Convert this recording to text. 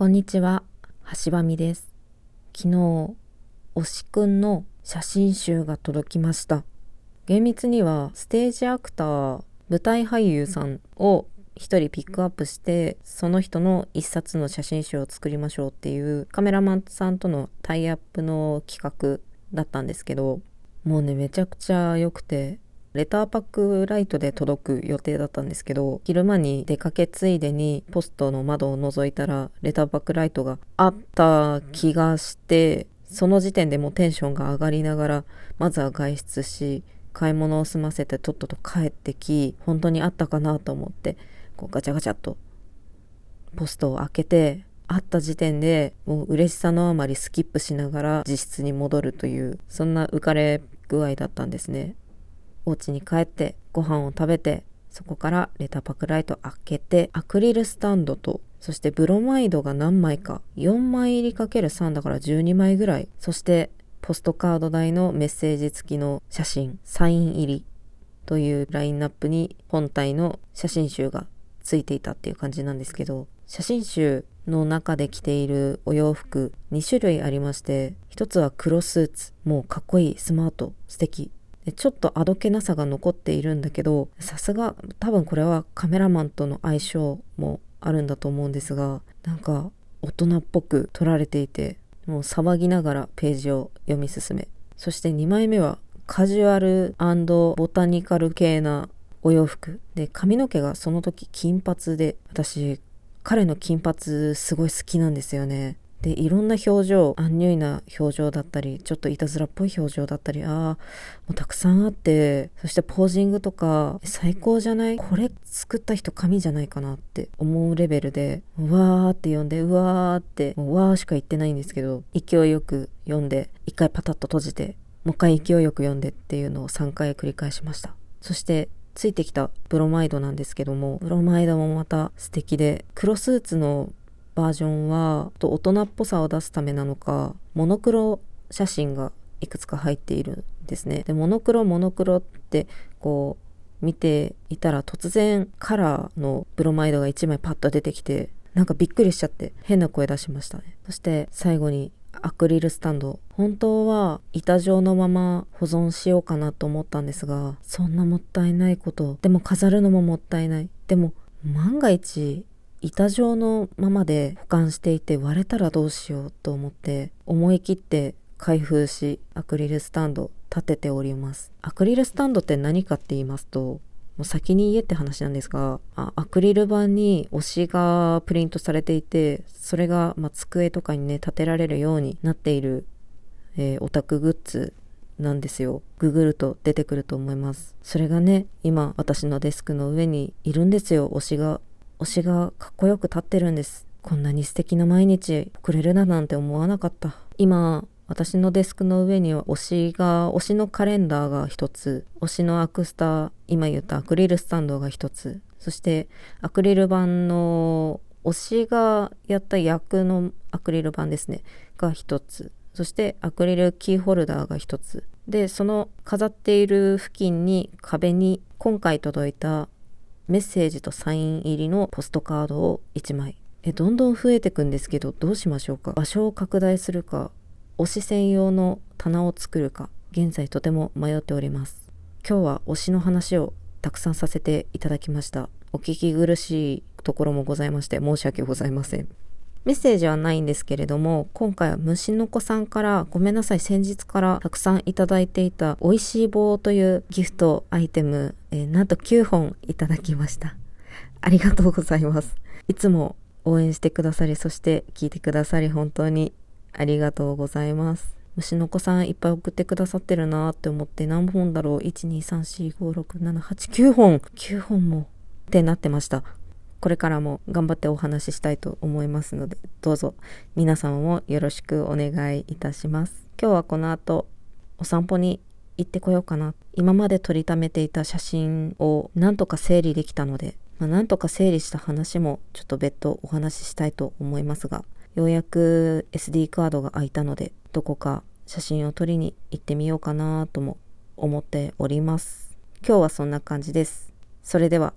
こんにちは、橋場美です。昨日、推しくんの写真集が届きました。厳密には、ステージアクター、舞台俳優さんを一人ピックアップして、その人の一冊の写真集を作りましょうっていうカメラマンさんとのタイアップの企画だったんですけど、もうね、めちゃくちゃ良くて、レターパックライトで届く予定だったんですけど、昼間に出かけついでにポストの窓を覗いたら、レターパックライトがあった気がして、その時点でもうテンションが上がりながら、まずは外出し、買い物を済ませてとっとと帰ってき、本当にあったかなと思って、こうガチャガチャっとポストを開けて、会った時点でもう嬉しさのあまりスキップしながら自室に戻るという、そんな浮かれ具合だったんですね。お家に帰ってご飯を食べてそこからレタパクライト開けてアクリルスタンドとそしてブロマイドが何枚か4枚入りかける3だから12枚ぐらいそしてポストカード台のメッセージ付きの写真サイン入りというラインナップに本体の写真集がついていたっていう感じなんですけど写真集の中で着ているお洋服2種類ありまして一つは黒スーツもうかっこいいスマート素敵でちょっとあどけなさが残っているんだけどさすが多分これはカメラマンとの相性もあるんだと思うんですがなんか大人っぽく撮られていてもう騒ぎながらページを読み進め。そして2枚目はカジュアルボタニカル系なお洋服。で髪の毛がその時金髪で私彼の金髪すごい好きなんですよね。でいろんな表情アンニュイな表情だったりちょっといたずらっぽい表情だったりああもうたくさんあってそしてポージングとか最高じゃない？これ作った人神じゃないかなって思うレベルでうわーって読んでうわーってもうわーしか言ってないんですけど勢いよく読んで一回パタッと閉じてもう一回勢いよく読んでっていうのを3回繰り返しました。そしてついてきたブロマイドなんですけどもブロマイドもまた素敵で黒スーツのバージョンは大人っぽさを出すためなのかモノクロ写真がいくつか入っているんですね。でモノクロモノクロってこう見ていたら突然カラーのブロマイドが1枚パッと出てきてなんかびっくりしちゃって変な声出しましたね。そして最後にアクリルスタンド。本当は板状のまま保存しようかなと思ったんですがそんなもったいないこと。でも飾るのももったいない。でも万が一板状のままで保管していて割れたらどうしようと思って思い切って開封しアクリルスタンド立てておりますアクリルスタンドって何かって言いますともう先に言えって話なんですがあアクリル板に推しがプリントされていてそれが、まあ、机とかにね立てられるようになっている、えー、オタクグッズなんですよ。ググると出てくると思います。それがね、今私のデスクの上にいるんですよ、推しが。推しがかっこよく立ってるんです。こんなに素敵な毎日送れるななんて思わなかった。今、私のデスクの上には推しが、推しのカレンダーが一つ、推しのアクスタ、今言ったアクリルスタンドが一つ、そしてアクリル板の推しがやった役のアクリル板ですね、が一つ。そしてアクリルキーホルダーが一つ。で、その飾っている付近に壁に今回届いたメッセージとサイン入りのポストカードを1枚。え、どんどん増えてくんですけど、どうしましょうか？場所を拡大するか、推し専用の棚を作るか、現在とても迷っております。今日は推しの話をたくさんさせていただきました。お聞き苦しいところもございまして申し訳ございません。メッセージはないんですけれども、今回は虫の子さんから、ごめんなさい、先日からたくさんいただいていた、美味しい棒というギフトアイテム、えー、なんと9本いただきました。ありがとうございます。いつも応援してくださり、そして聞いてくださり、本当にありがとうございます。虫の子さんいっぱい送ってくださってるなーって思って何本だろう ?1、2、3、4、5、6、7、8、9本 !9 本もってなってました。これからも頑張ってお話ししたいと思いますので、どうぞ皆様もよろしくお願いいたします。今日はこの後、お散歩に行ってこようかな。今まで撮りためていた写真をなんとか整理できたので、まあ、なんとか整理した話もちょっと別途お話ししたいと思いますが、ようやく SD カードが空いたので、どこか写真を撮りに行ってみようかなとも思っております。今日はそんな感じです。それでは。